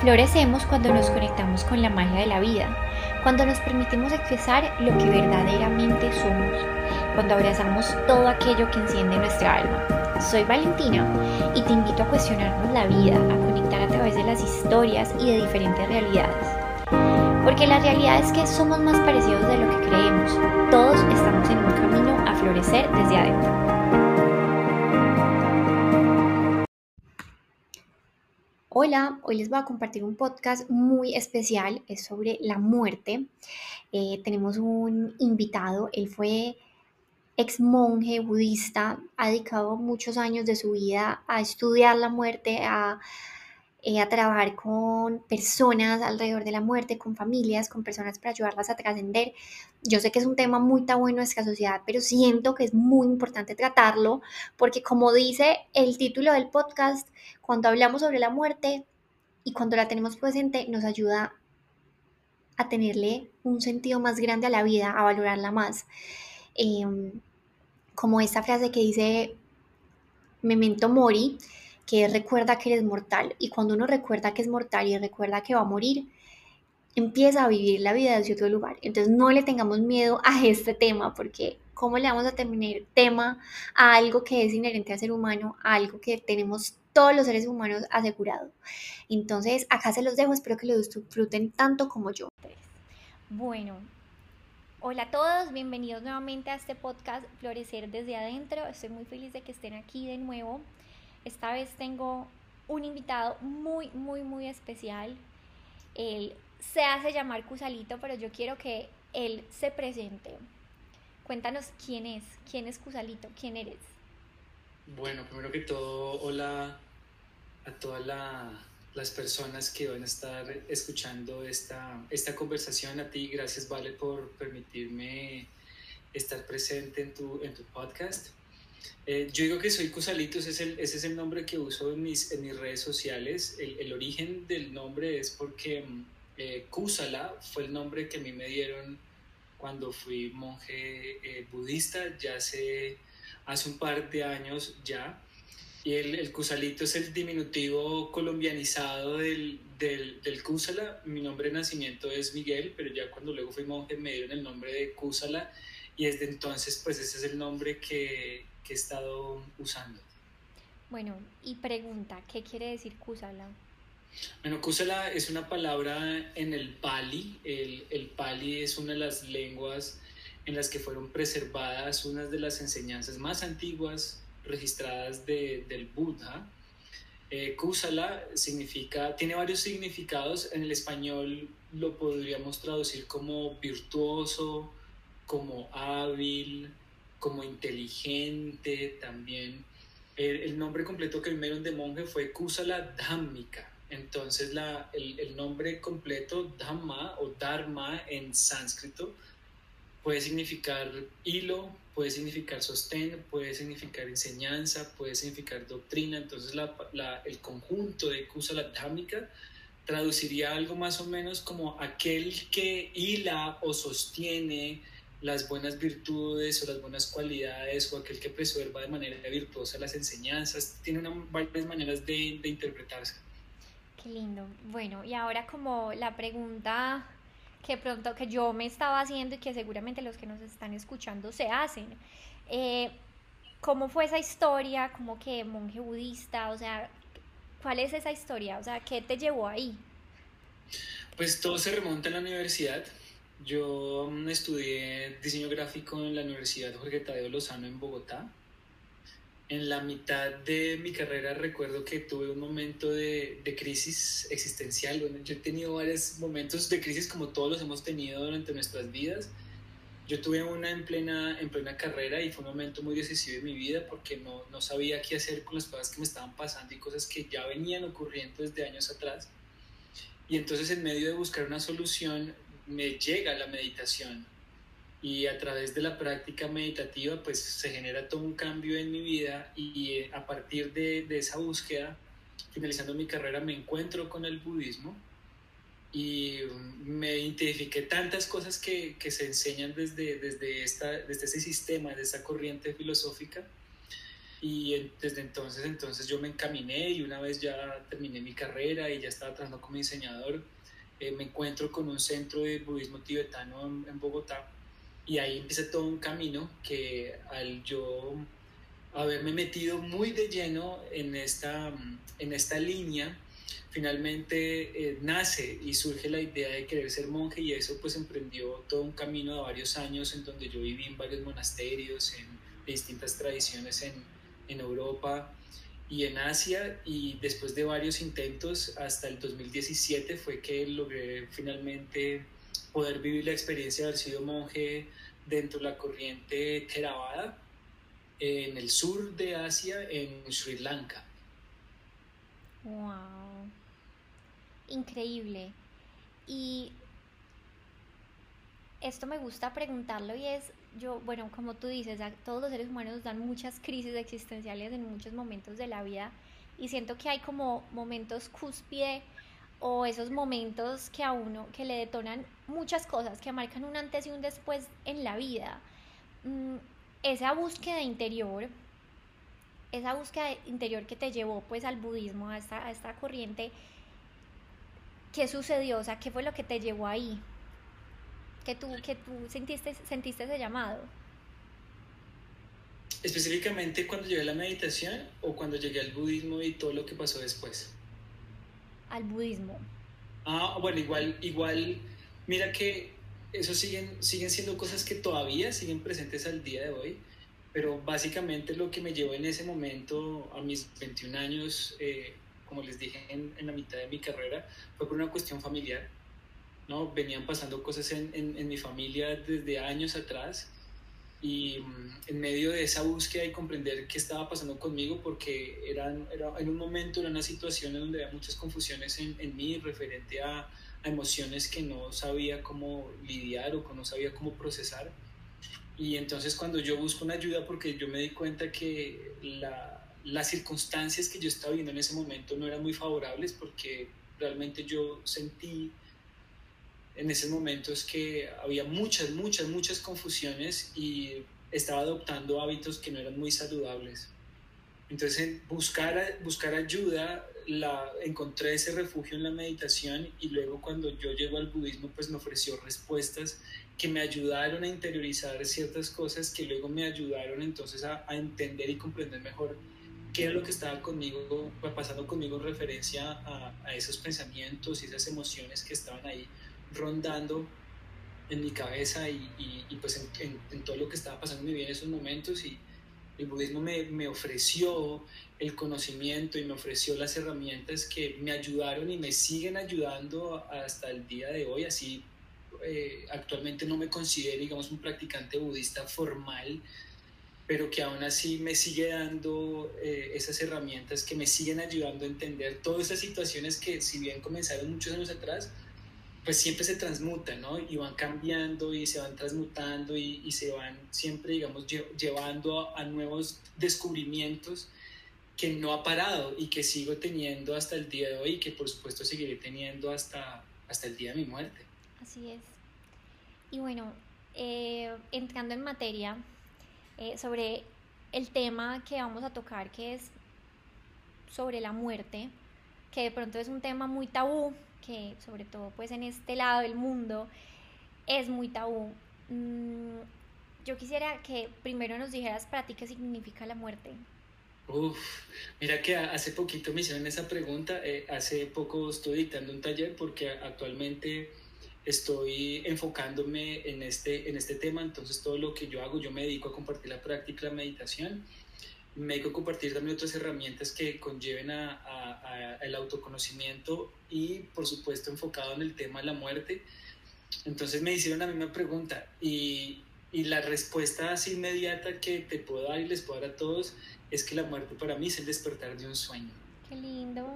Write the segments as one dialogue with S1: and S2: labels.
S1: Florecemos cuando nos conectamos con la magia de la vida, cuando nos permitimos expresar lo que verdaderamente somos, cuando abrazamos todo aquello que enciende nuestra alma. Soy Valentina y te invito a cuestionarnos la vida, a conectar a través de las historias y de diferentes realidades. Porque la realidad es que somos más parecidos de lo que creemos. Todos estamos en un camino a florecer desde adentro. Hola, hoy les voy a compartir un podcast muy especial, es sobre la muerte. Eh, tenemos un invitado, él fue ex monje budista, ha dedicado muchos años de su vida a estudiar la muerte, a eh, a trabajar con personas alrededor de la muerte, con familias, con personas para ayudarlas a trascender. Yo sé que es un tema muy tabú en nuestra sociedad, pero siento que es muy importante tratarlo porque como dice el título del podcast, cuando hablamos sobre la muerte y cuando la tenemos presente, nos ayuda a tenerle un sentido más grande a la vida, a valorarla más. Em, como esta frase que dice, memento mori, que recuerda que eres mortal. Y cuando uno recuerda que es mortal y recuerda que va a morir, empieza a vivir la vida desde otro lugar. Entonces no le tengamos miedo a este tema, porque ¿cómo le vamos a terminar tema a algo que es inherente al ser humano, a algo que tenemos todos los seres humanos asegurado? Entonces acá se los dejo, espero que lo disfruten tanto como yo. Bueno, Hola a todos, bienvenidos nuevamente a este podcast Florecer desde adentro. Estoy muy feliz de que estén aquí de nuevo. Esta vez tengo un invitado muy, muy, muy especial. Él se hace llamar Cusalito, pero yo quiero que él se presente. Cuéntanos quién es, quién es Cusalito, quién eres.
S2: Bueno, primero que todo, hola a todas las personas que van a estar escuchando esta, esta conversación. A ti, gracias Vale por permitirme estar presente en tu, en tu podcast. Eh, yo digo que soy Cusalito, ese es el, ese es el nombre que uso en mis, en mis redes sociales. El, el origen del nombre es porque mm, eh, Kusala fue el nombre que a mí me dieron cuando fui monje eh, budista, ya hace, hace un par de años ya. Y el, el Kusalito es el diminutivo colombianizado del, del, del Kusala. Mi nombre de nacimiento es Miguel, pero ya cuando luego fui monje me dieron el nombre de Kusala. Y desde entonces, pues ese es el nombre que, que he estado usando.
S1: Bueno, y pregunta, ¿qué quiere decir Kusala?
S2: Bueno, Kusala es una palabra en el Pali. El, el, Pali es una de las lenguas en las que fueron preservadas unas de las enseñanzas más antiguas registradas de, del Buda. Eh, Kusala significa, tiene varios significados. En el español lo podríamos traducir como virtuoso, como hábil, como inteligente también. El, nombre completo que dieron de monje fue Kusala Dhammika. Entonces la, el, el, nombre completo Dhamma o Dharma en sánscrito puede significar hilo, puede significar sostén, puede significar enseñanza, puede significar doctrina. Entonces la, la, el conjunto de Kusala Dhammika traduciría algo más o menos como aquel que hila o sostiene las buenas virtudes o las buenas cualidades o aquel que preserva de manera virtuosa las enseñanzas. Tiene una, varias maneras de, de interpretarse.
S1: Qué lindo. Bueno, y ahora como la pregunta que pronto que yo me estaba haciendo y que seguramente los que nos están escuchando se hacen. Eh, ¿Cómo fue esa historia? ¿Cómo que monje budista? O sea, ¿cuál es esa historia? O sea, ¿qué te llevó ahí?
S2: Pues todo se remonta a la universidad. Yo mm, estudié diseño gráfico en la Universidad Jorge Tadeo Lozano en Bogotá. En la mitad de mi carrera recuerdo que tuve un momento de, de, crisis existencial. Bueno, yo he tenido varios momentos de crisis como todos los hemos tenido durante nuestras vidas. Yo tuve una en plena, en plena carrera y fue un momento muy decisivo en mi vida porque no, no sabía qué hacer con las cosas que me estaban pasando y cosas que ya venían ocurriendo desde años atrás. Y entonces en medio de buscar una solución me llega la meditación y a través de la práctica meditativa pues se genera todo un cambio en mi vida y eh, a partir de, de esa búsqueda, finalizando mi carrera, me encuentro con el budismo y me identifiqué tantas cosas que, que, se enseñan desde, desde, esta, desde ese sistema, desde esa corriente filosófica, y desde entonces, entonces yo me encaminé y una vez ya terminé mi carrera y ya estaba trabajando como diseñador, eh, me encuentro con un centro de budismo tibetano en, Bogotá y ahí empieza todo un camino que al yo haberme metido muy de lleno en esta, en esta línea, finalmente eh, nace y surge la idea de querer ser monje y eso pues emprendió todo un camino de varios años en donde yo viví en varios monasterios, en distintas tradiciones en, en Europa y en Asia y después de varios intentos hasta el 2017 fue que logré finalmente poder vivir la experiencia de haber sido monje dentro de la corriente Theravada en el sur de Asia, en Sri Lanka.
S1: ¡Wow! Increíble. Y esto me gusta preguntarlo y es, yo, bueno, como tú dices, todos los seres humanos dan muchas crisis existenciales en muchos momentos de la vida y siento que hay como momentos cúspide o esos momentos que a uno, que le detonan muchas cosas, que marcan un antes y un después en la vida. Mm, esa búsqueda interior, esa búsqueda interior que te llevó pues al budismo, a esta, a esta corriente, ¿qué sucedió? O sea, ¿qué fue lo que te llevó ahí? Que tú, que tú sentiste, sentiste ese llamado?
S2: Específicamente cuando llegué a la meditación o cuando llegué al budismo y todo lo que pasó después.
S1: Al budismo.
S2: Ah, bueno, igual, igual, mira que eso siguen, siguen siendo cosas que todavía siguen presentes al día de hoy, pero básicamente lo que me llevó en ese momento, a mis 21 años, eh, como les dije en, en, la mitad de mi carrera, fue por una cuestión familiar. ¿No? Venían pasando cosas en, en, mi familia desde años atrás y mm, en medio de esa búsqueda y comprender qué estaba pasando conmigo, porque eran, era, en un momento era una situación en donde había muchas confusiones en, en mí referente a, a, emociones que no sabía cómo lidiar o que no sabía cómo procesar. Y entonces cuando yo busco una ayuda, porque yo me di cuenta que la, las circunstancias que yo estaba viviendo en ese momento no eran muy favorables, porque realmente yo sentí en ese momento es que había muchas, muchas, muchas confusiones y estaba adoptando hábitos que no eran muy saludables. Entonces, buscar, buscar ayuda, la, encontré ese refugio en la meditación y luego cuando yo llego al budismo, pues me ofreció respuestas que me ayudaron a interiorizar ciertas cosas que luego me ayudaron entonces a, entender y comprender mejor qué era lo que estaba conmigo, pasando conmigo en referencia a, a esos pensamientos y esas emociones que estaban ahí rondando en mi cabeza y, y, pues en, todo lo que estaba pasando en mi vida en esos momentos y el budismo me, me, ofreció el conocimiento y me ofreció las herramientas que me ayudaron y me siguen ayudando hasta el día de hoy, así eh, actualmente no me considero, digamos, un practicante budista formal, pero que aún así me sigue dando eh, esas herramientas que me siguen ayudando a entender todas esas situaciones que si bien comenzaron muchos años atrás, pues siempre se transmutan, ¿no? Y van cambiando y se van transmutando y, se van siempre, digamos, llevando a, nuevos descubrimientos que no ha parado y que sigo teniendo hasta el día de hoy y que por supuesto seguiré teniendo hasta, hasta el día de mi muerte.
S1: Así es. Y bueno, eh, entrando en materia eh, sobre el tema que vamos a tocar, que es sobre la muerte, que de pronto es un tema muy tabú que sobre todo pues en este lado del mundo es muy tabú. Mm, yo quisiera que primero nos dijeras para ti qué significa la muerte.
S2: Uf, mira que hace poquito me hicieron esa pregunta, eh, hace poco estoy dictando un taller porque actualmente estoy enfocándome en este, en este tema, entonces todo lo que yo hago, yo me dedico a compartir la práctica, la meditación me hay que compartir también otras herramientas que conlleven a, el autoconocimiento y por supuesto enfocado en el tema de la muerte. Entonces me hicieron la misma pregunta y, y la respuesta así inmediata que te puedo dar y les puedo dar a todos es que la muerte para mí es el despertar de un sueño.
S1: Qué lindo.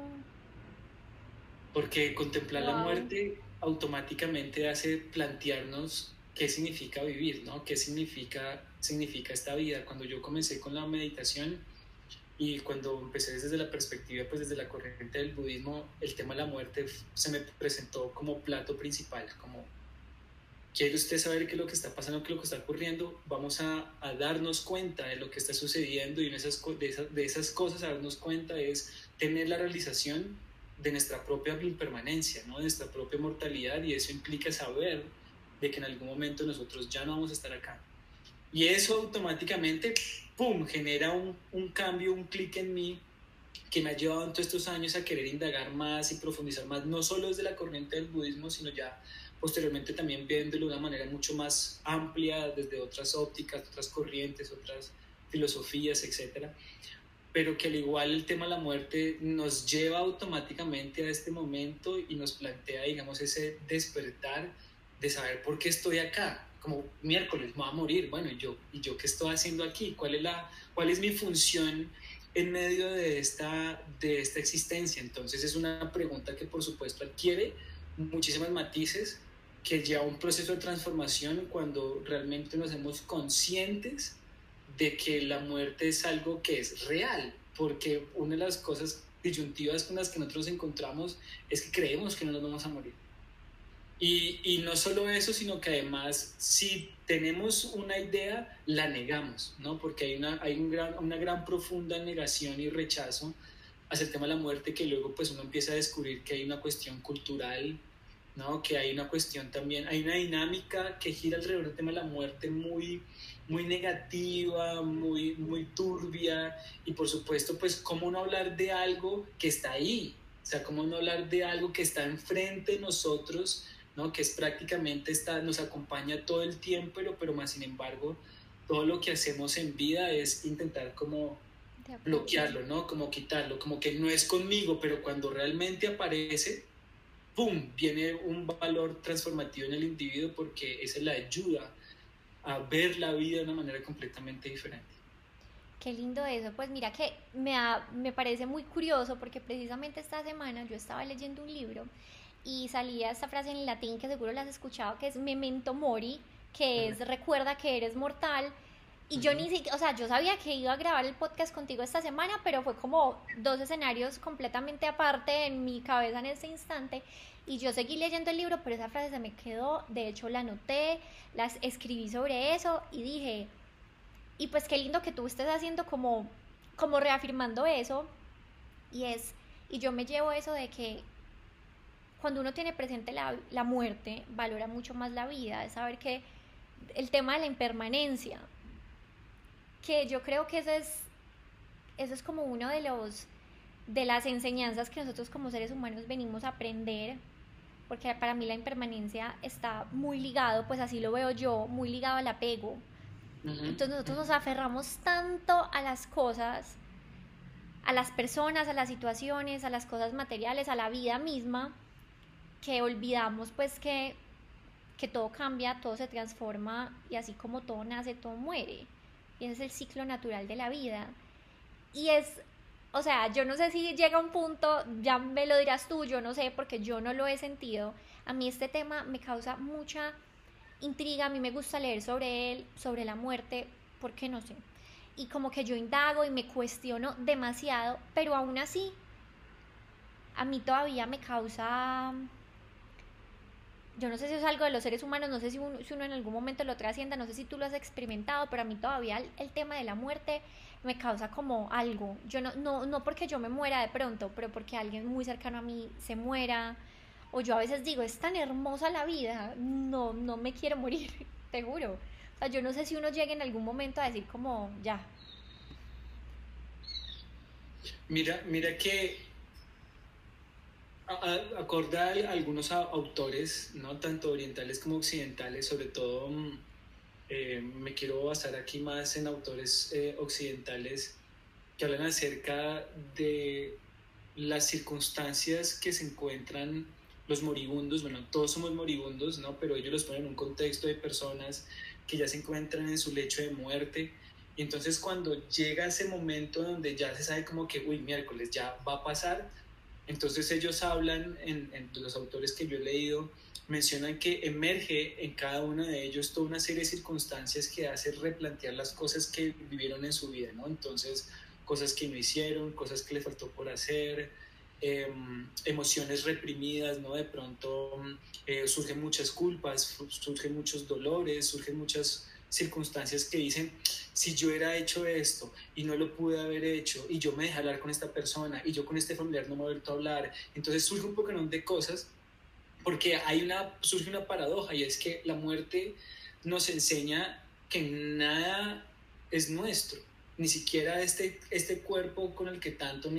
S2: Porque contemplar la muerte automáticamente hace plantearnos qué significa vivir, ¿no? ¿Qué significa, significa esta vida? Cuando yo comencé con la meditación y cuando empecé desde la perspectiva, pues desde la corriente del budismo, el tema de la muerte se me presentó como plato principal, como quiere usted saber qué es lo que está pasando, qué es lo que está ocurriendo, vamos a, a darnos cuenta de lo que está sucediendo y en esas, de, esas, de esas cosas a darnos cuenta es tener la realización de nuestra propia impermanencia, ¿no? de nuestra propia mortalidad y eso implica saber de que en algún momento nosotros ya no vamos a estar acá. Y eso automáticamente, ¡pum!, genera un, un cambio, un clic en mí que me ha llevado en todos estos años a querer indagar más y profundizar más, no solo desde la corriente del budismo, sino ya posteriormente también viéndolo de una manera mucho más amplia, desde otras ópticas, otras corrientes, otras filosofías, etcétera pero que al igual el tema de la muerte nos lleva automáticamente a este momento y nos plantea, digamos, ese despertar de saber por qué estoy acá, como miércoles, me voy a morir, bueno, ¿y yo, ¿y yo qué estoy haciendo aquí? ¿Cuál es, la, cuál es mi función en medio de esta, de esta existencia? Entonces es una pregunta que por supuesto adquiere muchísimas matices, que lleva un proceso de transformación cuando realmente nos hacemos conscientes de que la muerte es algo que es real, porque una de las cosas disyuntivas con las que nosotros encontramos es que creemos que no nos vamos a morir. Y, y, no solo eso, sino que además si tenemos una idea, la negamos, ¿no? Porque hay, una, hay un gran, una gran profunda negación y rechazo hacia el tema de la muerte que luego pues uno empieza a descubrir que hay una cuestión cultural, ¿no? Que hay una cuestión también, hay una dinámica que gira alrededor del tema de la muerte muy, muy negativa, muy, muy turbia y por supuesto pues cómo no hablar de algo que está ahí, o sea, cómo no hablar de algo que está enfrente de nosotros, ¿no? que es prácticamente está, nos acompaña todo el tiempo, pero, pero más sin embargo todo lo que hacemos en vida es intentar como bloquearlo, ¿no? Como quitarlo, como que no es conmigo, pero cuando realmente aparece, ¡pum!, viene un valor transformativo en el individuo porque esa es la ayuda a ver la vida de una manera completamente diferente.
S1: Qué lindo eso. Pues mira que me, me parece muy curioso porque precisamente esta semana yo estaba leyendo un libro y salía esta frase en latín que seguro la has escuchado, que es memento mori, que es recuerda que eres mortal. Y yo ni siquiera, o sea, yo sabía que iba a grabar el podcast contigo esta semana, pero fue como dos escenarios completamente aparte en mi cabeza en ese instante. Y yo seguí leyendo el libro, pero esa frase se me quedó, de hecho la anoté, las escribí sobre eso y dije, y pues qué lindo que tú estés haciendo como, como reafirmando eso. Y es, y yo me llevo eso de que cuando uno tiene presente la, la muerte, valora mucho más la vida, es saber que el tema de la impermanencia, que yo creo que eso es, eso es como uno de los de las enseñanzas que nosotros como seres humanos venimos a aprender porque para mí la impermanencia está muy ligado, pues así lo veo yo, muy ligado al apego. Entonces nosotros nos aferramos tanto a las cosas, a las personas, a las situaciones, a las cosas materiales, a la vida misma, que olvidamos pues que, que todo cambia, todo se transforma y así como todo nace, todo muere. Y ese es el ciclo natural de la vida. Y es o sea, yo no sé si llega un punto, ya me lo dirás tú, yo no sé, porque yo no lo he sentido. A mí este tema me causa mucha intriga, a mí me gusta leer sobre él, sobre la muerte, porque no sé. Y como que yo indago y me cuestiono demasiado, pero aún así, a mí todavía me causa... Yo no sé si es algo de los seres humanos, no sé si uno, en algún momento lo trascienda, no sé si tú lo has experimentado, pero a mí todavía el tema de la muerte me causa como algo. Yo no, no, no porque yo me muera de pronto, pero porque alguien muy cercano a mí se muera. O yo a veces digo, es tan hermosa la vida, no, no me quiero morir, te juro. O sea, yo no sé si uno llegue en algún momento a decir como, ya.
S2: Mira, mira que acordar algunos autores, ¿no? tanto orientales como occidentales, sobre todo mm, eh, me quiero basar aquí más en autores eh, occidentales que hablan acerca de las circunstancias que se encuentran los moribundos, bueno, todos somos moribundos, ¿no? Pero ellos los ponen en un contexto de personas que ya se encuentran en su lecho de muerte. Y entonces cuando llega ese momento donde ya se sabe como que, uy, miércoles ya va a pasar, entonces ellos hablan, en, los autores que yo he leído, mencionan que emerge en cada uno de ellos toda una serie de circunstancias que hace replantear las cosas que vivieron en su vida, ¿no? Entonces, cosas que no hicieron, cosas que le faltó por hacer, em, emociones reprimidas, ¿no? De pronto eh, surgen muchas culpas, surgen muchos dolores, surgen muchas circunstancias que dicen, si yo era hecho esto y no lo pude haber hecho y yo me dejé hablar con esta persona y yo con este familiar no me he vuelto a hablar, entonces surge un poco de cosas porque hay una, surge una paradoja y es que la muerte nos enseña que nada es nuestro, ni siquiera este, este cuerpo con el que tanto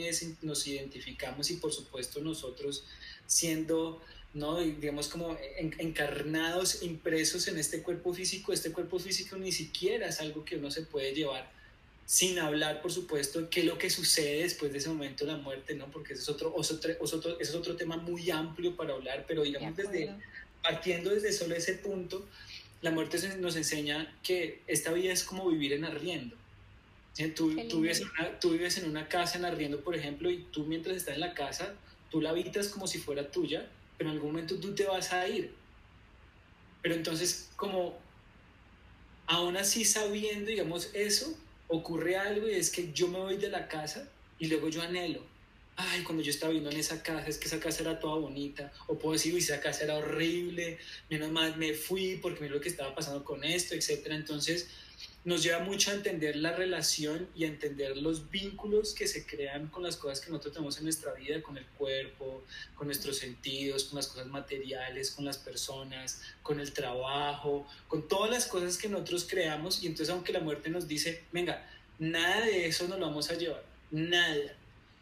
S2: nos identificamos y por supuesto nosotros siendo ¿no? digamos como encarnados, impresos en este cuerpo físico, este cuerpo físico ni siquiera es algo que uno se puede llevar sin hablar, por supuesto, qué es lo que sucede después de ese momento de la muerte, ¿no? Porque ese es otro, otro, otro, es otro tema muy amplio para hablar, pero digamos desde, partiendo desde solo ese punto, la muerte nos enseña que esta vida es como vivir en arriendo. Tú, tú, vives en una, tú vives en una casa en arriendo, por ejemplo, y tú mientras estás en la casa, tú la habitas como si fuera tuya, en algún momento tú te vas a ir. Pero entonces, como aún así sabiendo, digamos, eso, ocurre algo y es que yo me voy de la casa y luego yo anhelo. Ay, cuando yo estaba viviendo en esa casa, es que esa casa era toda bonita. O puedo decir, uy, esa casa era horrible, menos mal me fui porque mira lo que estaba pasando con esto, etc. Entonces, nos lleva mucho a entender la relación y a entender los vínculos que se crean con las cosas que nosotros tenemos en nuestra vida, con el cuerpo, con nuestros sentidos, con las cosas materiales, con las personas, con el trabajo, con todas las cosas que nosotros creamos. Y entonces aunque la muerte nos dice, venga, nada de eso nos lo vamos a llevar, nada.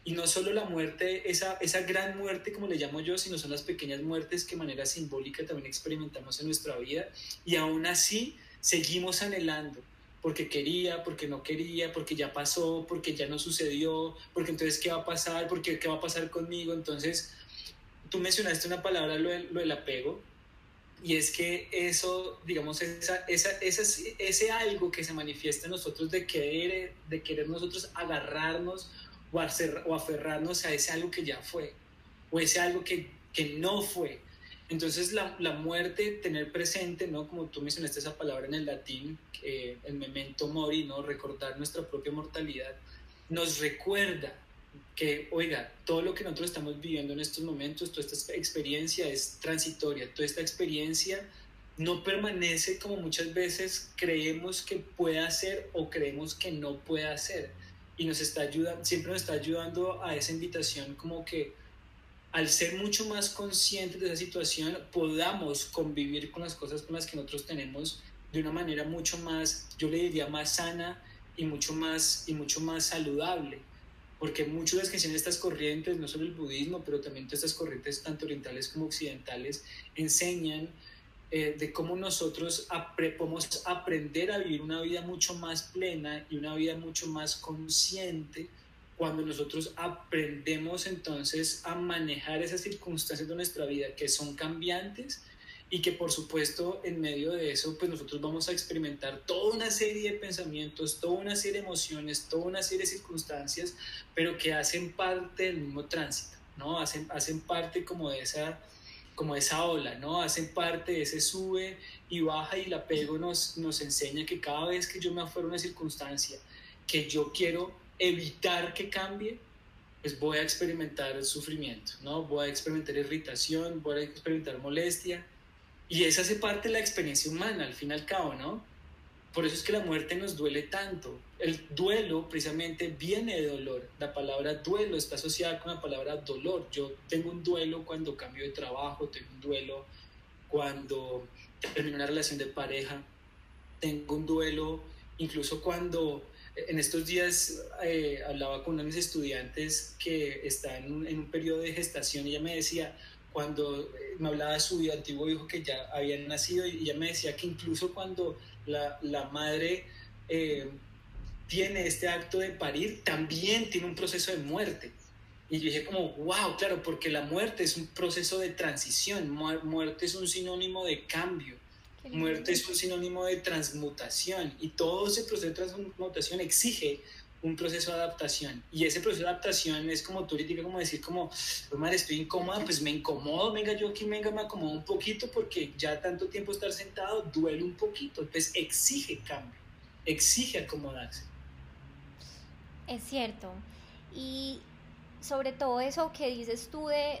S2: Y no solo la muerte, esa, esa gran muerte como le llamo yo, sino son las pequeñas muertes que de manera simbólica también experimentamos en nuestra vida. Y aún así seguimos anhelando porque quería, porque no quería, porque ya pasó, porque ya no sucedió, porque entonces qué va a pasar, porque qué va a pasar conmigo. Entonces, tú mencionaste una palabra, lo, del, apego, y es que eso, digamos, esa, esa, ese algo que se manifiesta en nosotros de querer, de querer nosotros agarrarnos o aferrarnos a ese algo que ya fue, o ese algo que, que no fue. Entonces la, la, muerte, tener presente, ¿no? Como tú mencionaste esa palabra en el latín, eh, el memento mori, ¿no? Recordar nuestra propia mortalidad, nos recuerda que, oiga, todo lo que nosotros estamos viviendo en estos momentos, toda esta experiencia es transitoria, toda esta experiencia no permanece como muchas veces creemos que pueda ser o creemos que no pueda ser. Y nos está ayudando, siempre nos está ayudando a esa invitación como que al ser mucho más conscientes de esa situación, podamos convivir con las cosas con las que nosotros tenemos de una manera mucho más, yo le diría, más sana y mucho más, y mucho más saludable. Porque muchas de las que estas corrientes, no solo el budismo, pero también todas estas corrientes, tanto orientales como occidentales, enseñan eh, de cómo nosotros podemos aprender a vivir una vida mucho más plena y una vida mucho más consciente cuando nosotros aprendemos entonces a manejar esas circunstancias de nuestra vida que son cambiantes y que por supuesto en medio de eso pues nosotros vamos a experimentar toda una serie de pensamientos, toda una serie de emociones, toda una serie de circunstancias, pero que hacen parte del mismo tránsito, ¿no? Hacen, hacen parte como de esa como esa ola, ¿no? Hacen parte de ese sube y baja y el apego nos, nos enseña que cada vez que yo me afuera una circunstancia que yo quiero evitar que cambie, pues voy a experimentar el sufrimiento, ¿no? Voy a experimentar irritación, voy a experimentar molestia. Y esa hace parte de la experiencia humana, al fin y al cabo, ¿no? Por eso es que la muerte nos duele tanto. El duelo precisamente viene de dolor. La palabra duelo está asociada con la palabra dolor. Yo tengo un duelo cuando cambio de trabajo, tengo un duelo cuando termino una relación de pareja, tengo un duelo incluso cuando en estos días eh, hablaba con uno de mis estudiantes que está en un, en periodo de gestación y ella me decía, cuando eh, me hablaba de su antiguo hijo que ya había nacido, y ella me decía que incluso cuando la, la madre eh, tiene este acto de parir, también tiene un proceso de muerte. Y yo dije como, wow, claro, porque la muerte es un proceso de transición, muerte es un sinónimo de cambio. Muerte es un sinónimo de transmutación y todo ese proceso de transmutación exige un proceso de adaptación. Y ese proceso de adaptación es como tú como decir como, pues madre, estoy incómoda, pues me incomodo, venga yo aquí, venga, me acomodo un poquito porque ya tanto tiempo estar sentado duele un poquito. Entonces exige cambio, exige acomodarse.
S1: Es cierto. Y sobre todo eso que dices tú de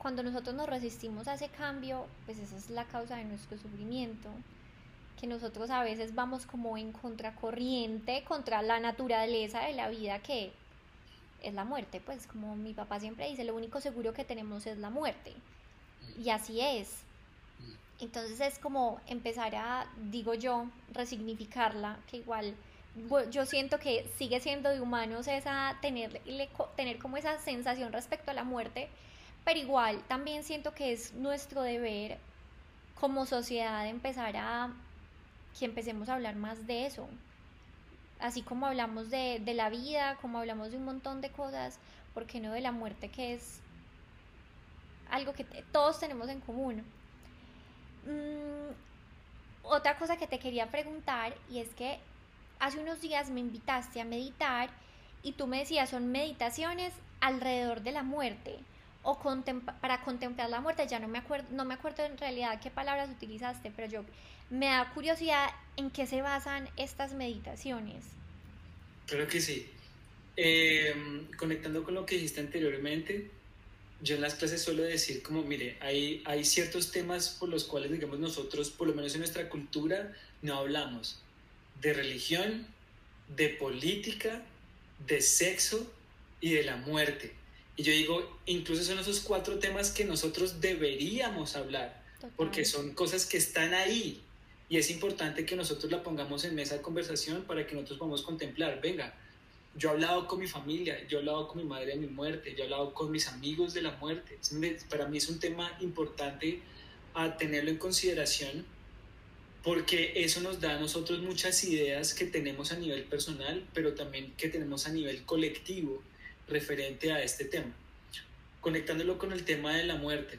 S1: cuando nosotros nos resistimos a ese cambio, pues esa es la causa de nuestro sufrimiento, que nosotros a veces vamos como en contracorriente contra la naturaleza de la vida que es la muerte, pues como mi papá siempre dice, lo único seguro que tenemos es la muerte. Y así es. Entonces es como empezar a, digo yo, resignificarla, que igual yo siento que sigue siendo de humanos esa tener, tener como esa sensación respecto a la muerte, pero igual también siento que es nuestro deber como sociedad empezar a que empecemos a hablar más de eso. Así como hablamos de, de la vida, como hablamos de un montón de cosas, ¿por qué no de la muerte que es algo que todos tenemos en común? Mm, otra cosa que te quería preguntar y es que hace unos días me invitaste a meditar y tú me decías son meditaciones alrededor de la muerte o para contemplar la muerte, ya no me acuerdo, no me acuerdo en realidad qué palabras utilizaste, pero yo me da curiosidad en qué se basan estas meditaciones.
S2: Claro que sí. Em, conectando con lo que dijiste anteriormente, yo en las clases suelo decir como, mire, hay, hay ciertos temas por los cuales, digamos, nosotros, por lo menos en nuestra cultura, no hablamos. De religión, de política, de sexo y de la muerte. Y yo digo, incluso son esos cuatro temas que nosotros deberíamos hablar, porque son cosas que están ahí. Y es importante que nosotros la pongamos en mesa de conversación para que nosotros podamos contemplar, venga, yo he hablado con mi familia, yo he hablado con mi madre de mi muerte, yo he hablado con mis amigos de la muerte. Para mí es un tema importante a tenerlo en consideración porque eso nos da a nosotros muchas ideas que tenemos a nivel personal, pero también que tenemos a nivel colectivo referente a este tema. Conectándolo con el tema de la muerte.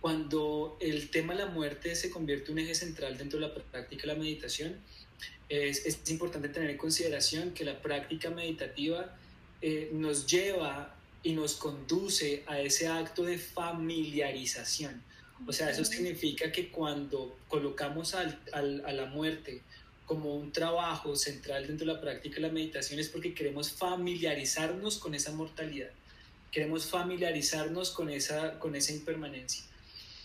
S2: Cuando el tema de la muerte se convierte en un eje central dentro de la práctica de la meditación, es, es importante tener en consideración que la práctica meditativa eh, nos lleva y nos conduce a ese acto de familiarización. O sea, eso significa que cuando colocamos al, al, a la muerte como un trabajo central dentro de la práctica de la meditación es porque queremos familiarizarnos con esa mortalidad, queremos familiarizarnos con esa, con esa impermanencia,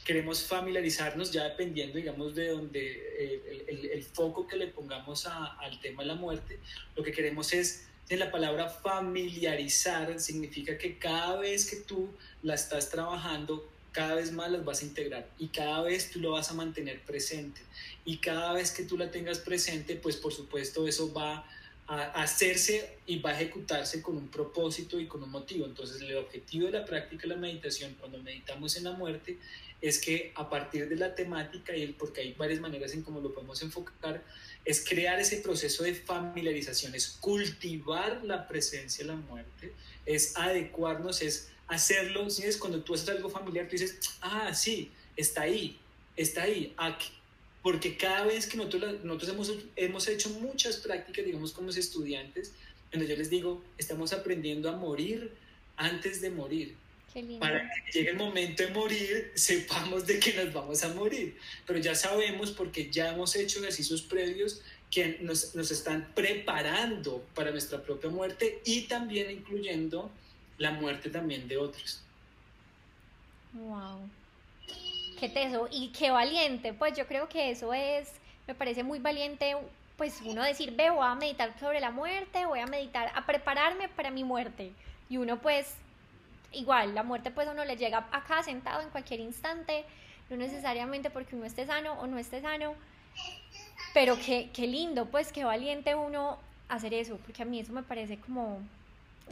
S2: queremos familiarizarnos ya dependiendo, digamos, de donde eh, el, el, foco que le pongamos a, al tema de la muerte, lo que queremos es, en la palabra familiarizar significa que cada vez que tú la estás trabajando, cada vez más las vas a integrar y cada vez tú lo vas a mantener presente y cada vez que tú la tengas presente, pues por supuesto eso va a hacerse y va a ejecutarse con un propósito y con un motivo. Entonces el objetivo de la práctica de la meditación cuando meditamos en la muerte es que a partir de la temática y el, porque hay varias maneras en cómo lo podemos enfocar, es crear ese proceso de familiarización, es cultivar la presencia de la muerte, es adecuarnos, es hacerlo, si es cuando tú haces algo familiar, tú dices, ah, sí, está ahí, está ahí, aquí. Porque cada vez que nosotros, nosotros hemos, hemos hecho muchas prácticas, digamos, como estudiantes, donde yo les digo, estamos aprendiendo a morir antes de morir. Para que llegue el momento de morir, sepamos de que nos vamos a morir. Pero ya sabemos porque ya hemos hecho ejercicios previos que nos, nos están preparando para nuestra propia muerte y también incluyendo la muerte también de otros.
S1: Wow. Qué teso y qué valiente. Pues yo creo que eso es, me parece muy valiente, pues uno decir, ve, voy a meditar sobre la muerte, voy a meditar, a prepararme para mi muerte. Y uno pues, igual, la muerte pues uno le llega acá sentado en cualquier instante, no necesariamente porque uno esté sano o no esté sano, pero qué, qué lindo, pues qué valiente uno hacer eso, porque a mí eso me parece como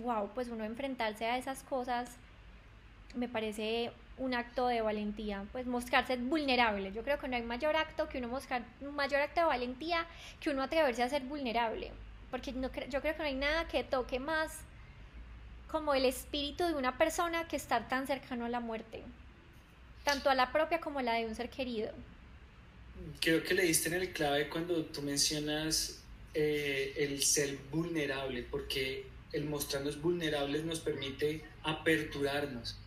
S1: wow, pues uno enfrentarse a esas cosas me parece un acto de valentía, pues mostrarse vulnerable. Yo creo que no hay mayor acto que uno mostrar, un mayor acto de valentía que uno atreverse a ser vulnerable, porque no, yo creo que no hay nada que toque más como el espíritu de una persona que estar tan cercano a la muerte, tanto a la propia como a la de un ser querido.
S2: Creo que le diste en el clave cuando tú mencionas eh, el ser vulnerable, porque el mostrarnos vulnerables nos permite aperturarnos.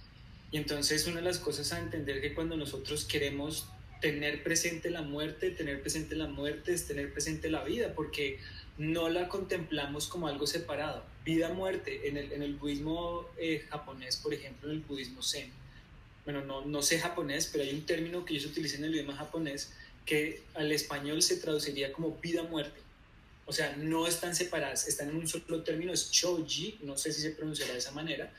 S2: Y entonces una de las cosas a entender que cuando nosotros queremos tener presente la muerte, tener presente la muerte es tener presente la vida, porque no la contemplamos como algo separado. Vida-muerte, en el, en el budismo eh, japonés, por ejemplo, en el budismo zen, bueno, no, no sé japonés, pero hay un término que ellos utilizan en el idioma japonés que al español se traduciría como vida-muerte. O sea, no están separadas, están en un solo término, es choji, no sé si se pronunciará de esa manera,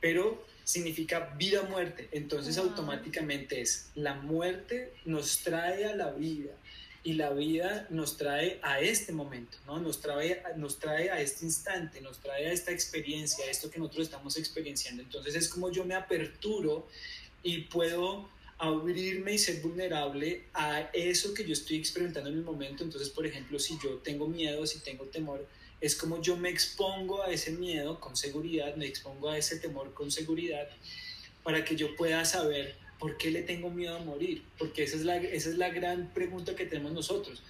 S2: pero significa vida-muerte. Entonces automáticamente es la muerte nos trae a la vida y la vida nos trae a este momento, ¿no? Nos trae, nos trae a este instante, nos trae a esta experiencia, a esto que nosotros estamos experienciando. Entonces es como yo me aperturo y puedo abrirme y ser vulnerable a eso que yo estoy experimentando en el momento. Entonces, por ejemplo, si yo tengo miedo, si tengo temor, es como yo me expongo a ese miedo con seguridad, me expongo a ese temor con seguridad, para que yo pueda saber por qué le tengo miedo a morir. Porque esa es la, esa es la gran pregunta que tenemos nosotros.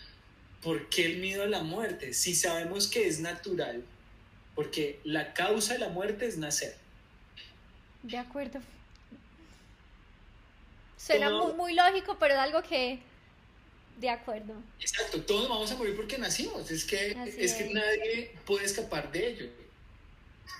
S2: ¿Por qué el miedo a la muerte? Si sabemos que es natural, porque la causa de la muerte es nacer.
S3: De acuerdo. Suena muy, lógico, pero es algo que... De acuerdo.
S2: Exacto, todos vamos a morir porque nacimos, es que, es, que nadie puede escapar de ello.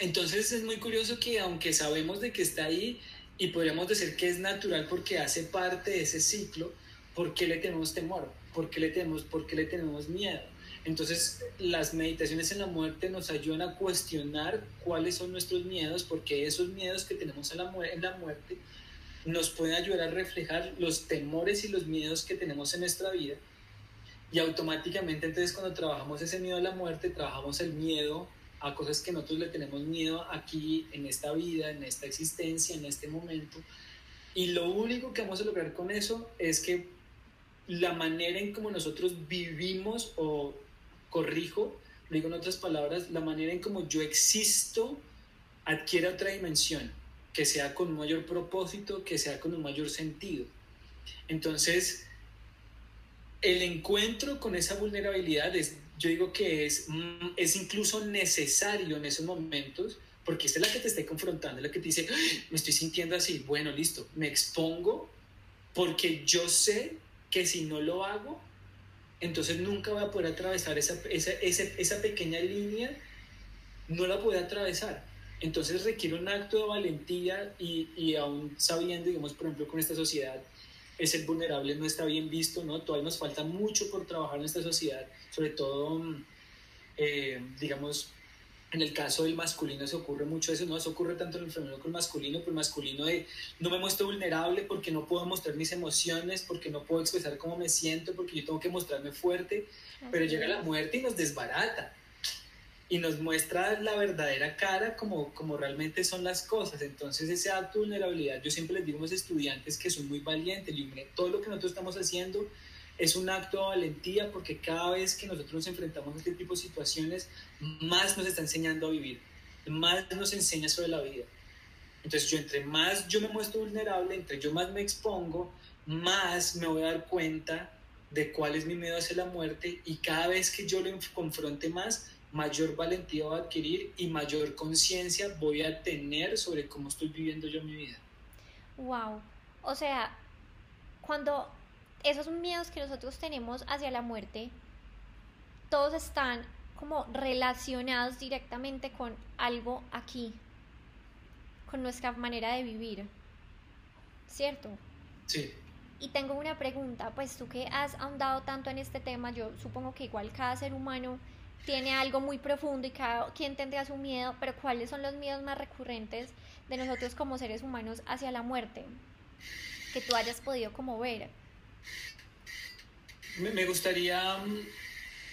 S2: Entonces es muy curioso que aunque sabemos de que está ahí y podríamos decir que es natural porque hace parte de ese ciclo, ¿por qué le tenemos temor? ¿Por qué le tenemos, por qué le tenemos miedo? Entonces, las meditaciones en la muerte nos ayudan a cuestionar cuáles son nuestros miedos, porque esos miedos que tenemos en la, en la muerte nos pueden ayudar a reflejar los temores y los miedos que tenemos en nuestra vida. Y automáticamente entonces cuando trabajamos ese miedo a la muerte, trabajamos el miedo a cosas que nosotros le tenemos miedo aquí, en esta vida, en esta existencia, en este momento. Y lo único que vamos a lograr con eso es que la manera en como nosotros vivimos, o corrijo, digo en otras palabras, la manera en como yo existo adquiere otra dimensión que sea con un mayor propósito, que sea con un mayor sentido. Entonces, el encuentro con esa vulnerabilidad es, yo digo que es, mm, es incluso necesario en esos momentos, porque es la que te está confrontando, la que te dice, me estoy sintiendo así, bueno, listo, me expongo, porque yo sé que si no lo hago, entonces nunca voy a poder atravesar esa, esa, esa, esa pequeña línea, no la voy a atravesar. Entonces requiere un acto de valentía y, y aún sabiendo, digamos, por ejemplo, con esta sociedad, el ser vulnerable no está bien visto, ¿no? Todavía nos falta mucho por trabajar en esta sociedad, sobre todo, eh, digamos, en el caso del masculino se ocurre mucho eso, no se ocurre tanto en el femenino como el masculino, pero el masculino de no me muestro vulnerable porque no puedo mostrar mis emociones, porque no puedo expresar cómo me siento, porque yo tengo que mostrarme fuerte, pero llega la muerte y nos desbarata y nos muestra la verdadera cara como, como realmente son las cosas. Entonces ese acto de vulnerabilidad, yo siempre les digo a los estudiantes que son muy valientes, todo lo que nosotros estamos haciendo es un acto de valentía porque cada vez que nosotros nos enfrentamos a este tipo de situaciones, más nos está enseñando a vivir, más nos enseña sobre la vida. Entonces yo entre más yo me muestro vulnerable, entre yo más me expongo, más me voy a dar cuenta de cuál es mi miedo hacia la muerte y cada vez que yo lo confronte más, mayor valentía voy a adquirir y mayor conciencia voy a tener sobre cómo estoy viviendo yo mi vida.
S3: Wow. O sea, cuando esos miedos que nosotros tenemos hacia la muerte, todos están como relacionados directamente con algo aquí, con nuestra manera de vivir. ¿Cierto?
S2: Sí.
S3: Y tengo una pregunta, pues tú que has ahondado tanto en este tema, yo supongo que igual cada ser humano tiene algo muy profundo y cada quien tendría su miedo, pero ¿cuáles son los miedos más recurrentes de nosotros como seres humanos hacia la muerte? Que tú hayas podido como ver.
S2: Me gustaría mm,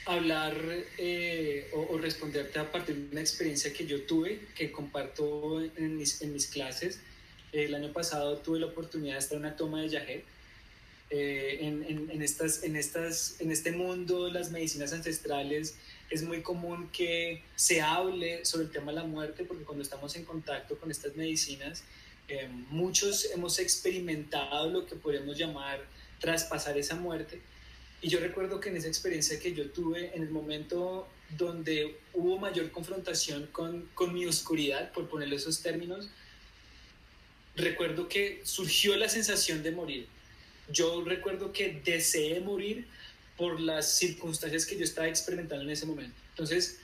S2: hablar eh, o, responderte a partir de una experiencia que yo tuve, que comparto en mis, en mis clases. El año pasado tuve la oportunidad de estar en una toma de Yajet. Eh, en, en, en, estas, en, estas, en este mundo, las medicinas ancestrales es muy común que se hable sobre el tema de la muerte porque cuando estamos en contacto con estas medicinas, eh, muchos hemos experimentado lo que podemos llamar traspasar esa muerte. Y yo recuerdo que en esa experiencia que yo tuve, en el momento donde hubo mayor confrontación con, con mi oscuridad, por ponerle esos términos, recuerdo que surgió la sensación de morir. Yo recuerdo que deseé morir por las circunstancias que yo estaba experimentando en ese momento. Entonces,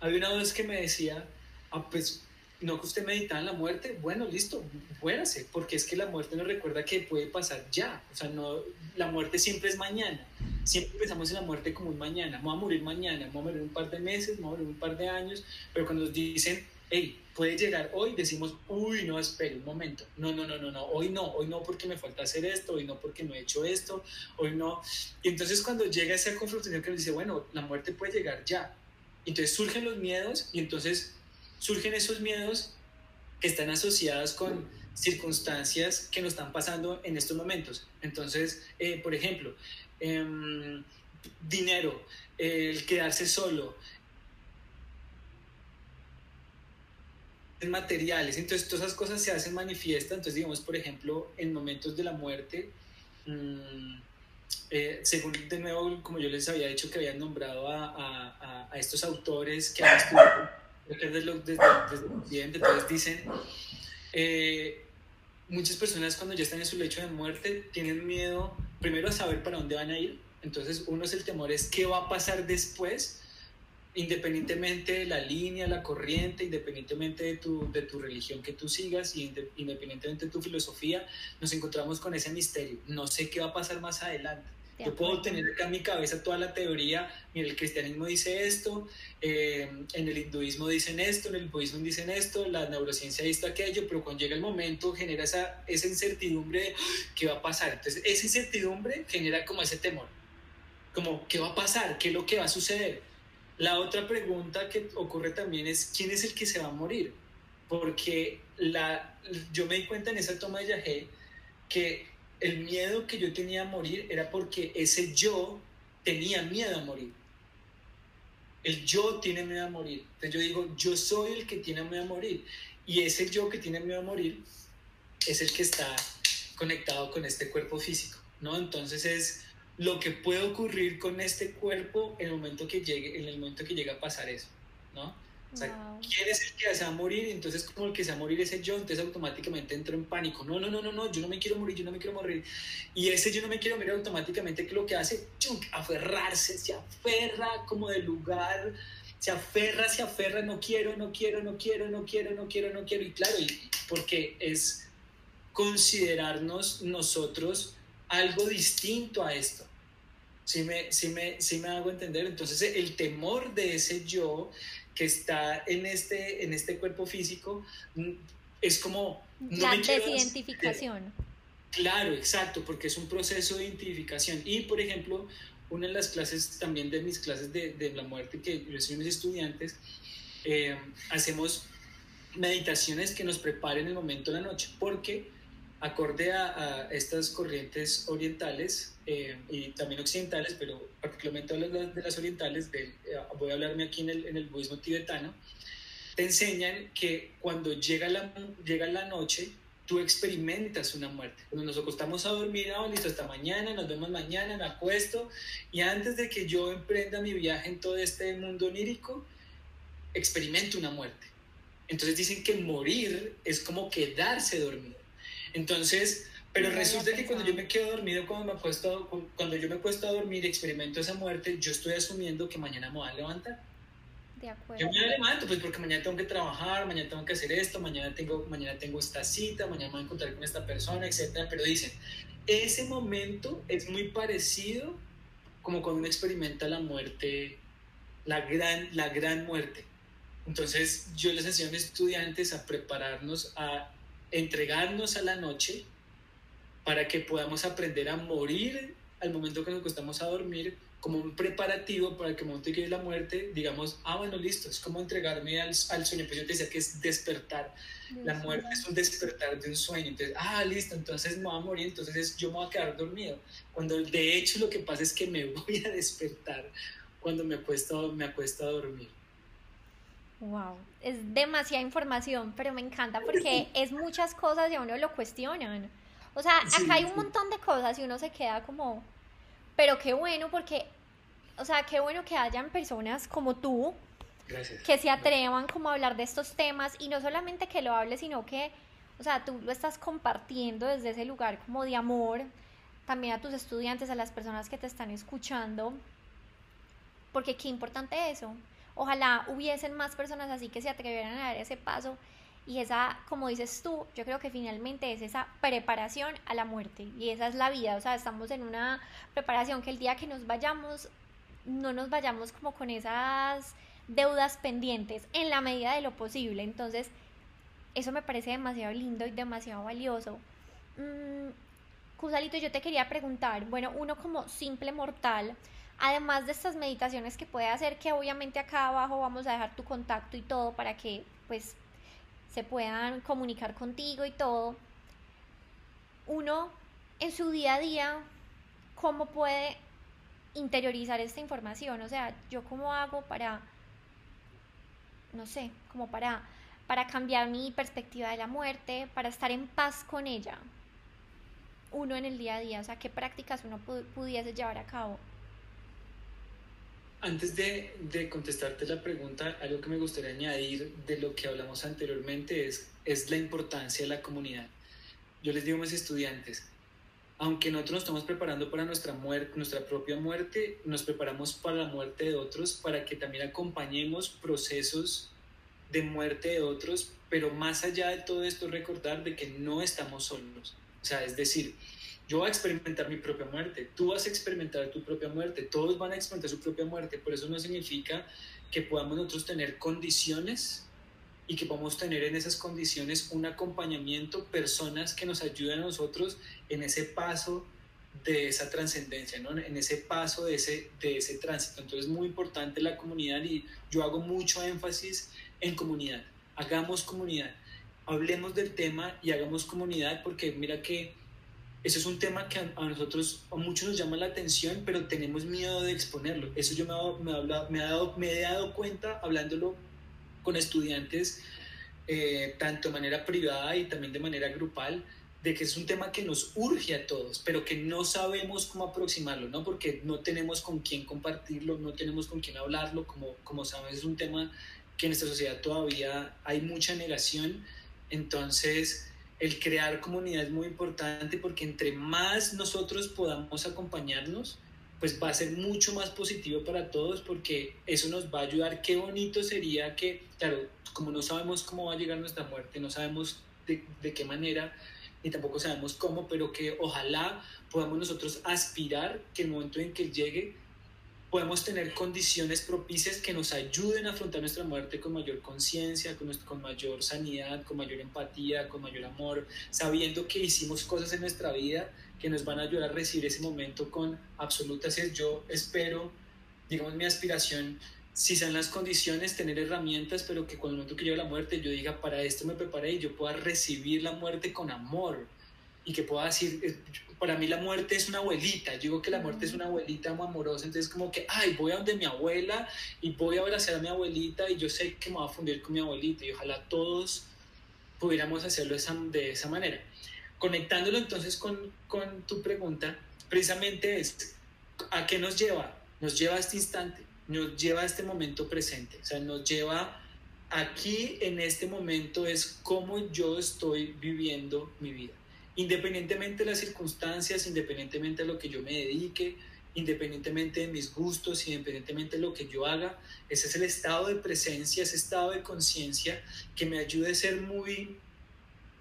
S2: había una voz que me decía, ah, pues, no que usted meditaba en la muerte, bueno, listo, fuérase, porque es que la muerte nos recuerda que puede pasar ya, o sea, no, la muerte siempre es mañana, siempre pensamos en la muerte como un mañana, vamos a morir mañana, vamos a morir un par de meses, vamos a morir un par de años, pero cuando nos dicen, hey, puede llegar hoy, decimos, uy, no, espere un momento, no, no, no, no, no, hoy no, hoy no porque me falta hacer esto, hoy no porque no he hecho esto, hoy no. Y entonces cuando llega esa confrontación que nos dice, bueno, la muerte puede llegar ya, entonces surgen los miedos y entonces surgen esos miedos que están asociados con circunstancias que nos están pasando en estos momentos. Entonces, eh, por ejemplo, em, dinero, el quedarse solo, materiales. Entonces, todas esas cosas se hacen manifiestas. Entonces, digamos, por ejemplo, en momentos de la muerte, mm, eh, según de nuevo, como yo les había dicho que habían nombrado a, a, estos autores que han estudiado desde, desde, entonces dicen, eh, muchas personas cuando ya están en su lecho de muerte tienen miedo primero a saber para dónde van a ir. Entonces, uno es el temor, es qué va a pasar después independientemente de la línea, la corriente, independientemente de tu, de tu religión que tú sigas y independientemente de tu filosofía, nos encontramos con ese misterio. No sé qué va a pasar más adelante. Yo puedo tener acá en mi cabeza toda la teoría, mira, el cristianismo dice esto, eh, en el hinduismo dicen esto, en el budismo dicen esto, la neurociencia dice aquello, pero cuando llega el momento genera esa, esa incertidumbre de ah, qué va a pasar. Entonces, esa incertidumbre genera como ese temor, como qué va a pasar, qué es lo que va a suceder. La otra pregunta que ocurre también es, ¿quién es el que se va a morir? Porque la, yo me di cuenta en esa toma de Yahé que el miedo que yo tenía a morir era porque ese yo tenía miedo a morir. El yo tiene miedo a morir. Entonces yo digo, yo soy el que tiene miedo a morir. Y ese yo que tiene miedo a morir es el que está conectado con este cuerpo físico, ¿no? Entonces es lo que puede ocurrir con este cuerpo en el momento que llegue, en el momento que llega a pasar eso, ¿no? O sea, ¿quién es el que se va a morir? Entonces, como el que se va a morir ese yo, entonces automáticamente entro en pánico. No, no, no, no, no, yo no me quiero morir, yo no me quiero morir. Y ese yo no me quiero morir automáticamente, que lo que hace, chunk, aferrarse, se aferra como del lugar, se aferra, se aferra, no quiero, no quiero, no quiero, no quiero, no quiero, no quiero. Y claro, porque es considerarnos nosotros algo distinto a esto sí me, sí me, sí me hago entender. Entonces el temor de ese yo que está en este, en este cuerpo físico mm, es como...
S3: La desidentificación.
S2: Claro, exacto, porque es un proceso de identificación. Y, por ejemplo, una de las clases también de mis clases de, de la muerte que yo soy mis estudiantes, eh, hacemos meditaciones que nos preparen el momento de la noche, porque acorde a, estas corrientes orientales eh, y también occidentales, pero particularmente de las orientales, eh, voy a hablarme aquí en el, en el, budismo tibetano, te enseñan que cuando llega la, llega la noche, tú experimentas una muerte. Cuando nos acostamos a dormir, ah, listo, hasta mañana, nos vemos mañana, me acuesto, y antes de que yo emprenda mi viaje en todo este mundo onírico, experimento una muerte. Entonces dicen que morir es como quedarse dormido. Entonces, pero resulta que cuando yo me quedo dormido, cuando, me acuesto, cuando yo me acuesto a dormir y experimento esa muerte, yo estoy asumiendo que mañana me voy a levantar.
S3: De acuerdo.
S2: Yo me levanto, pues porque mañana tengo que trabajar, mañana tengo que hacer esto, mañana tengo, mañana tengo esta cita, mañana me voy a encontrar con esta persona, etc. Pero dicen, ese momento es muy parecido como cuando uno experimenta la muerte, la gran, la gran muerte. Entonces yo les enseño a mis estudiantes a prepararnos a entregarnos a la noche para que podamos aprender a morir al momento que nos acostamos a dormir como un preparativo para que el momento que la muerte digamos, ah, bueno, listo, es como entregarme al, al sueño. Pues yo te decía que es despertar. La muerte es un despertar de un sueño. Entonces, ah, listo, entonces me voy a morir, entonces yo me voy a quedar dormido. Cuando de hecho lo que pasa es que me voy a despertar cuando me acuesto, me acuesto a dormir.
S3: Wow, es demasiada información, pero me encanta porque es muchas cosas y a uno lo cuestionan. O sea, acá hay un montón de cosas y uno se queda como, pero qué bueno porque, o sea, qué bueno que hayan personas como tú que se atrevan como a hablar de estos temas y no solamente que lo hables, sino que, o sea, tú lo estás compartiendo desde ese lugar como de amor,
S1: también a tus estudiantes, a las personas que te están escuchando, porque qué importante eso. Ojalá hubiesen más personas así que se atrevieran a dar ese paso y esa, como dices tú, yo creo que finalmente es esa preparación a la muerte y esa es la vida, o sea, estamos en una preparación que el día que nos vayamos, no nos vayamos como con esas deudas pendientes en la medida de lo posible. Entonces, eso me parece demasiado lindo y demasiado valioso. Mm, Cusalito, yo te quería preguntar, bueno, uno como simple mortal, además de estas meditaciones que puede hacer, que obviamente acá abajo vamos a dejar tu contacto y todo para que pues se puedan comunicar contigo y todo, uno en su día a día, ¿cómo puede interiorizar esta información? O sea, yo cómo hago para, no sé, como para, para cambiar mi perspectiva de la muerte, para estar en paz con ella, uno en el día a día, o sea, qué prácticas uno pudiese llevar a cabo.
S2: Antes de, de, contestarte la pregunta, algo que me gustaría añadir de lo que hablamos anteriormente es, es la importancia de la comunidad. Yo les digo a mis estudiantes, aunque nosotros nos estamos preparando para nuestra, muerte, nuestra propia muerte, nos preparamos para la muerte de otros, para que también acompañemos procesos de muerte de otros, pero más allá de todo esto, recordar de que no estamos solos. O sea, es decir, yo voy a experimentar mi propia muerte, tú vas a experimentar tu propia muerte, todos van a experimentar su propia muerte, por eso no significa que podamos nosotros tener condiciones y que podamos tener en esas condiciones un acompañamiento, personas que nos ayuden a nosotros en ese paso de esa trascendencia, ¿no? en ese paso de ese, de ese tránsito. Entonces es muy importante la comunidad y yo hago mucho énfasis en comunidad. Hagamos comunidad, hablemos del tema y hagamos comunidad porque mira que eso es un tema que a, nosotros, a muchos nos llama la atención, pero tenemos miedo de exponerlo. Eso yo me, me, me, dado, me he dado cuenta hablándolo con estudiantes, eh, tanto de manera privada y también de manera grupal, de que es un tema que nos urge a todos, pero que no sabemos cómo aproximarlo, ¿no? Porque no tenemos con quién compartirlo, no tenemos con quién hablarlo, como, como sabes, es un tema que en esta sociedad todavía hay mucha negación, entonces el crear comunidad es muy importante porque entre más nosotros podamos acompañarnos, pues va a ser mucho más positivo para todos porque eso nos va a ayudar. Qué bonito sería que, claro, como no sabemos cómo va a llegar nuestra muerte, no sabemos de, de qué manera, ni tampoco sabemos cómo, pero que ojalá podamos nosotros aspirar que el momento en que llegue podemos tener condiciones propicias que nos ayuden a afrontar nuestra muerte con mayor conciencia, con, con, mayor sanidad, con mayor empatía, con mayor amor, sabiendo que hicimos cosas en nuestra vida que nos van a ayudar a recibir ese momento con absoluta Yo espero, digamos, mi aspiración, si sean las condiciones, tener herramientas, pero que cuando el momento que llegue la muerte yo diga, para esto me preparé y yo pueda recibir la muerte con amor y que pueda decir, para mí la muerte es una abuelita, yo digo que la muerte es una abuelita muy amorosa, entonces como que, ay, voy a donde mi abuela y voy a abrazar a mi abuelita y yo sé que me voy a fundir con mi abuelita y ojalá todos pudiéramos hacerlo de esa manera. Conectándolo entonces con, con tu pregunta, precisamente es, ¿a qué nos lleva? Nos lleva a este instante, nos lleva a este momento presente, o sea, nos lleva aquí en este momento es cómo yo estoy viviendo mi vida independientemente de las circunstancias, independientemente de lo que yo me dedique, independientemente de mis gustos, independientemente de lo que yo haga, ese es el estado de presencia, ese estado de conciencia que me ayude a ser muy,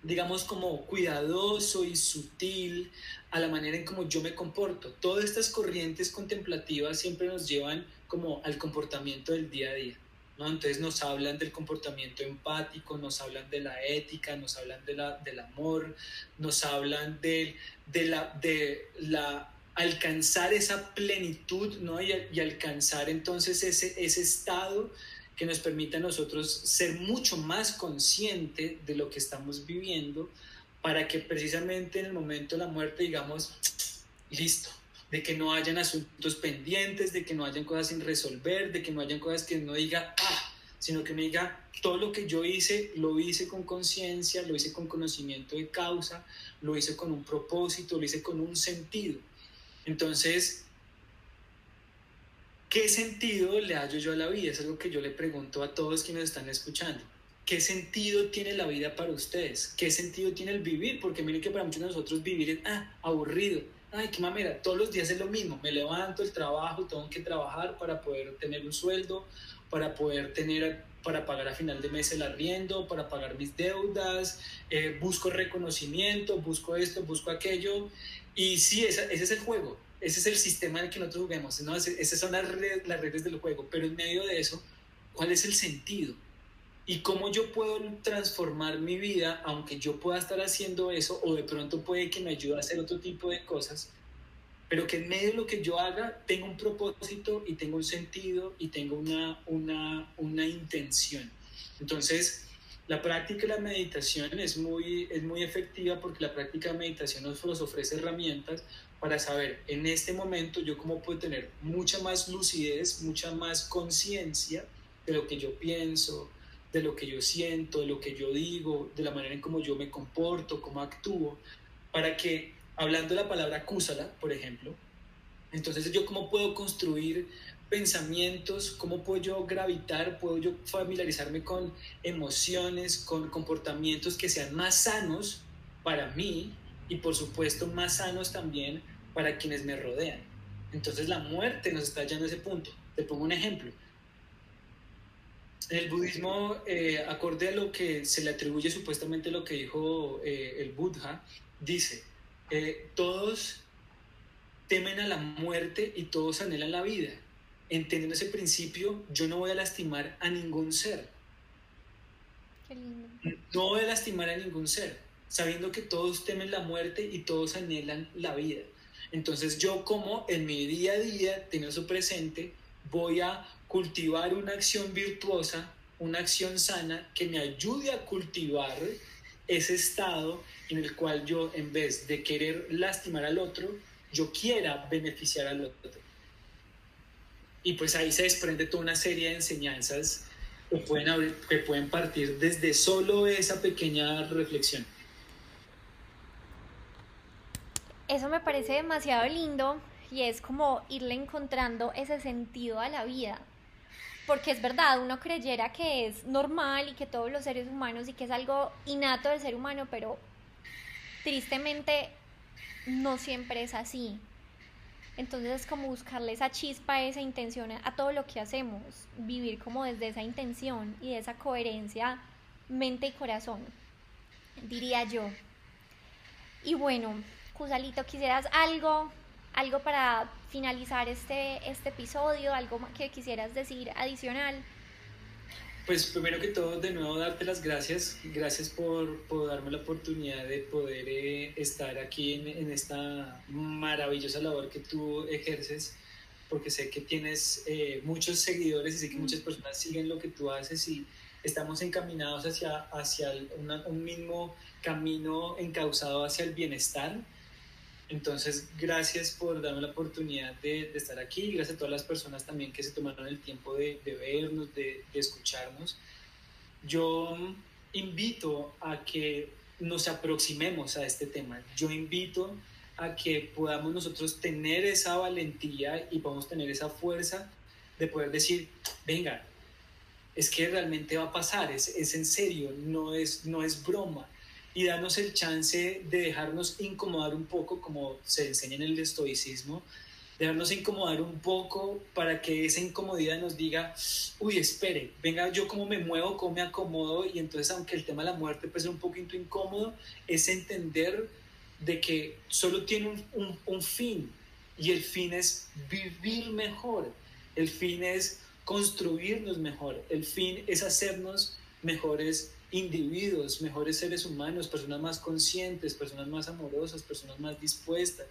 S2: digamos, como cuidadoso y sutil a la manera en como yo me comporto. Todas estas corrientes contemplativas siempre nos llevan como al comportamiento del día a día. Entonces nos hablan del comportamiento empático, nos hablan de la ética, nos hablan de la, del amor, nos hablan de, de, la, de la alcanzar esa plenitud, ¿no? Y, alcanzar entonces ese, ese estado que nos permite a nosotros ser mucho más consciente de lo que estamos viviendo para que precisamente en el momento de la muerte digamos, listo, de que no hayan asuntos pendientes, de que no hayan cosas sin resolver, de que no hayan cosas que no diga, ah, sino que me diga, todo lo que yo hice, lo hice con conciencia, lo hice con conocimiento de causa, lo hice con un propósito, lo hice con un sentido. Entonces, ¿qué sentido le hallo yo a la vida? Es algo que yo le pregunto a todos quienes están escuchando. ¿Qué sentido tiene la vida para ustedes? ¿Qué sentido tiene el vivir? Porque miren que para muchos de nosotros vivir es ah, aburrido, ay, qué mamera, todos los días es lo mismo, me levanto, el trabajo, tengo que trabajar para poder tener un sueldo, para poder tener, para pagar a final de mes el arriendo, para pagar mis deudas, eh, busco reconocimiento, busco esto, busco aquello, y sí, ese, ese es el juego, ese es el sistema en el que nosotros juguemos, ¿no? esas son las las redes del juego, pero en medio de eso, ¿cuál es el sentido? Y cómo yo puedo transformar mi vida, aunque yo pueda estar haciendo eso, o de pronto puede que me ayude a hacer otro tipo de cosas, pero que en medio de lo que yo haga tenga un propósito y tenga un sentido y tenga una, una, una intención. Entonces, la práctica de la meditación es muy, es muy efectiva porque la práctica de meditación nos, nos ofrece herramientas para saber en este momento yo cómo puedo tener mucha más lucidez, mucha más conciencia de lo que yo pienso, de lo que yo siento, de lo que yo digo, de la manera en cómo yo me comporto, cómo actúo, para que, hablando la palabra cúsala, por ejemplo, entonces yo cómo puedo construir pensamientos, cómo puedo yo gravitar, puedo yo familiarizarme con emociones, con comportamientos que sean más sanos para mí y por supuesto más sanos también para quienes me rodean. Entonces la muerte nos está llevando a ese punto. Te pongo un ejemplo el budismo, eh, acorde a lo que se le atribuye supuestamente lo que dijo eh, el Buddha, dice, eh, todos temen a la muerte y todos anhelan la vida. Entendiendo ese principio, yo no voy a lastimar a ningún ser. No voy a lastimar a ningún ser, sabiendo que todos temen la muerte y todos anhelan la vida. Entonces yo como en mi día a día, teniendo eso presente, voy a cultivar una acción virtuosa, una acción sana que me ayude a cultivar ese estado en el cual yo, en vez de querer lastimar al otro, yo quiera beneficiar al otro. Y pues ahí se desprende toda una serie de enseñanzas que pueden, que pueden partir desde solo esa pequeña reflexión.
S3: Eso me parece demasiado lindo y es como irle encontrando ese sentido a la vida porque es verdad, uno creyera que es normal y que todos los seres humanos y que es algo innato del ser humano, pero tristemente no siempre es así. Entonces es como buscarle esa chispa, esa intención a todo lo que hacemos, vivir como desde esa intención y de esa coherencia mente y corazón, diría yo. Y bueno, Cusalito, ¿quisieras algo algo para finalizar este, este episodio, algo que quisieras decir adicional.
S2: Pues primero que todo, de nuevo darte las gracias, gracias por, por darme la oportunidad de poder eh, estar aquí en, en, esta maravillosa labor que tú ejerces, porque sé que tienes eh, muchos seguidores y sé que muchas personas siguen lo que tú haces y estamos encaminados hacia, hacia un mismo camino encauzado hacia el bienestar entonces, gracias por darme la oportunidad de, estar aquí, gracias a todas las personas también que se tomaron el tiempo de, vernos, de, escucharnos. Yo invito a que nos aproximemos a este tema. Yo invito a que podamos nosotros tener esa valentía y podamos tener esa fuerza de poder decir, venga, es que realmente va a pasar, es, es en serio, no es, no es broma y darnos el chance de dejarnos incomodar un poco, como se enseña en el estoicismo, dejarnos incomodar un poco para que esa incomodidad nos diga, uy, espere, venga, yo cómo me muevo, cómo me acomodo, y entonces aunque el tema de la muerte puede ser un poquito incómodo, es entender de que solo tiene un fin, y el fin es vivir mejor, el fin es construirnos mejor, el fin es hacernos mejores individuos, mejores seres humanos, personas más conscientes, personas más amorosas, personas más dispuestas,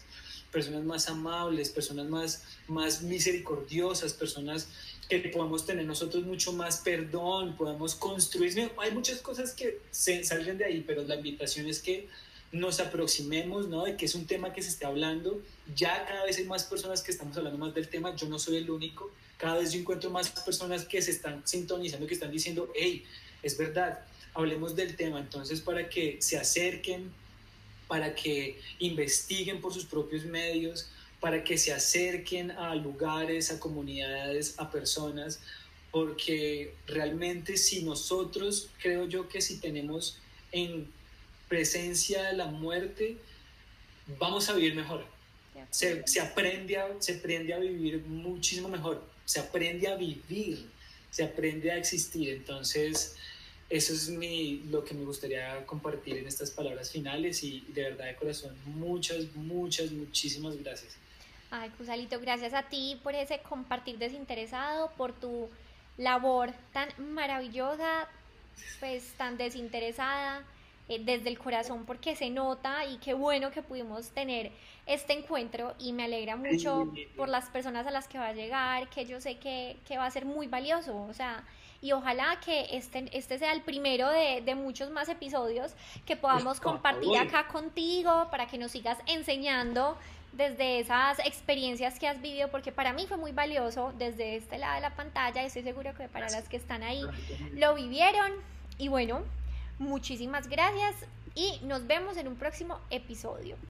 S2: personas más amables, personas más, más misericordiosas, personas que podemos tener nosotros mucho más perdón, podemos construir. Hay muchas cosas que se salen de ahí, pero la invitación es que nos aproximemos, ¿no? De que es un tema que se está hablando. Ya cada vez hay más personas que estamos hablando más del tema. Yo no soy el único. Cada vez yo encuentro más personas que se están sintonizando, que están diciendo, hey, es verdad, hablemos del tema, entonces para que se acerquen, para que investiguen por sus propios medios, para que se acerquen a lugares, a comunidades, a personas, porque realmente si nosotros, creo yo que si tenemos en presencia de la muerte, vamos a vivir mejor. se, se, aprende a, se aprende a vivir muchísimo mejor, se aprende a vivir, se aprende a existir. Entonces, eso es mi, lo que me gustaría compartir en estas palabras finales y de verdad de corazón, muchas, muchas, muchísimas gracias.
S1: Ay, Cusalito, gracias a ti por ese compartir desinteresado, por tu labor tan maravillosa, pues tan desinteresada eh, desde el corazón porque se nota y qué bueno que pudimos tener este encuentro y me alegra mucho por las personas a las que va a llegar, que yo sé que, que va a ser muy valioso, o sea, y ojalá que este, este sea el primero de, de muchos más episodios que podamos compartir acá contigo para que nos sigas enseñando desde esas experiencias que has vivido, porque para mí fue muy valioso desde este lado de la pantalla, estoy seguro que para las que están ahí lo vivieron. Y bueno, muchísimas gracias y nos vemos en un próximo episodio.